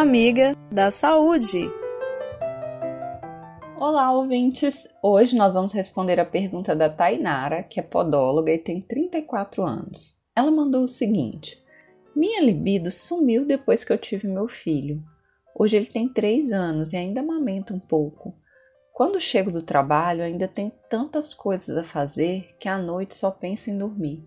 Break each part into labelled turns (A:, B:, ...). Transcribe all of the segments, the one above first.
A: amiga da saúde.
B: Olá, ouvintes! Hoje nós vamos responder a pergunta da Tainara, que é podóloga e tem 34 anos. Ela mandou o seguinte: Minha libido sumiu depois que eu tive meu filho. Hoje ele tem 3 anos e ainda amamenta um pouco. Quando chego do trabalho, ainda tem tantas coisas a fazer que à noite só penso em dormir.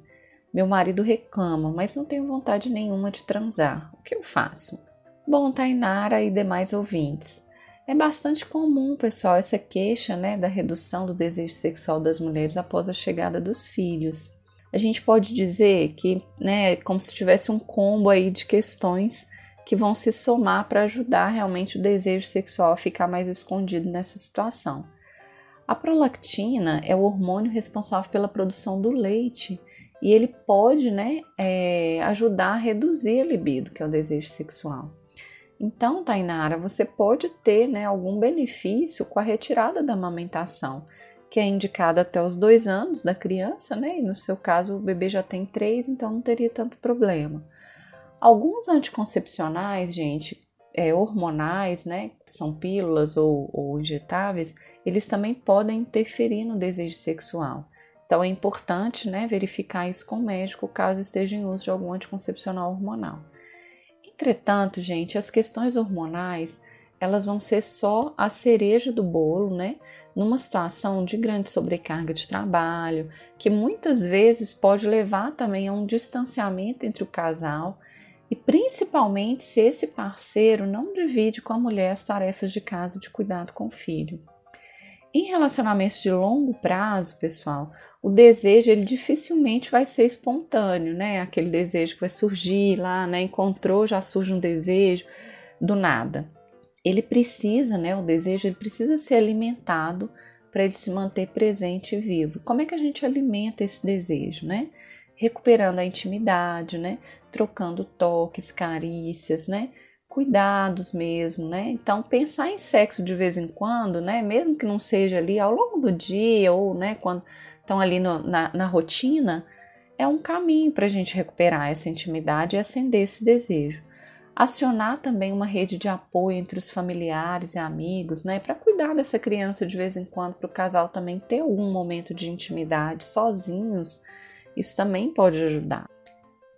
B: Meu marido reclama, mas não tenho vontade nenhuma de transar. O que eu faço? Bom, Tainara e demais ouvintes, é bastante comum, pessoal, essa queixa né, da redução do desejo sexual das mulheres após a chegada dos filhos. A gente pode dizer que né, é como se tivesse um combo aí de questões que vão se somar para ajudar realmente o desejo sexual a ficar mais escondido nessa situação. A prolactina é o hormônio responsável pela produção do leite e ele pode né, é, ajudar a reduzir a libido, que é o desejo sexual. Então, Tainara, você pode ter né, algum benefício com a retirada da amamentação, que é indicada até os dois anos da criança, né? E no seu caso o bebê já tem três, então não teria tanto problema. Alguns anticoncepcionais, gente, é, hormonais, né, que são pílulas ou, ou injetáveis, eles também podem interferir no desejo sexual. Então é importante né, verificar isso com o médico caso esteja em uso de algum anticoncepcional hormonal. Entretanto, gente, as questões hormonais elas vão ser só a cereja do bolo, né? Numa situação de grande sobrecarga de trabalho, que muitas vezes pode levar também a um distanciamento entre o casal e principalmente se esse parceiro não divide com a mulher as tarefas de casa de cuidado com o filho. Em relacionamentos de longo prazo, pessoal, o desejo ele dificilmente vai ser espontâneo, né? Aquele desejo que vai surgir lá, né? Encontrou, já surge um desejo do nada. Ele precisa, né? O desejo ele precisa ser alimentado para ele se manter presente e vivo. Como é que a gente alimenta esse desejo, né? Recuperando a intimidade, né? Trocando toques, carícias, né? Cuidados mesmo, né? Então, pensar em sexo de vez em quando, né? Mesmo que não seja ali ao longo do dia ou, né, quando estão ali no, na, na rotina, é um caminho para a gente recuperar essa intimidade e acender esse desejo. Acionar também uma rede de apoio entre os familiares e amigos, né? Para cuidar dessa criança de vez em quando, para o casal também ter algum momento de intimidade sozinhos, isso também pode ajudar.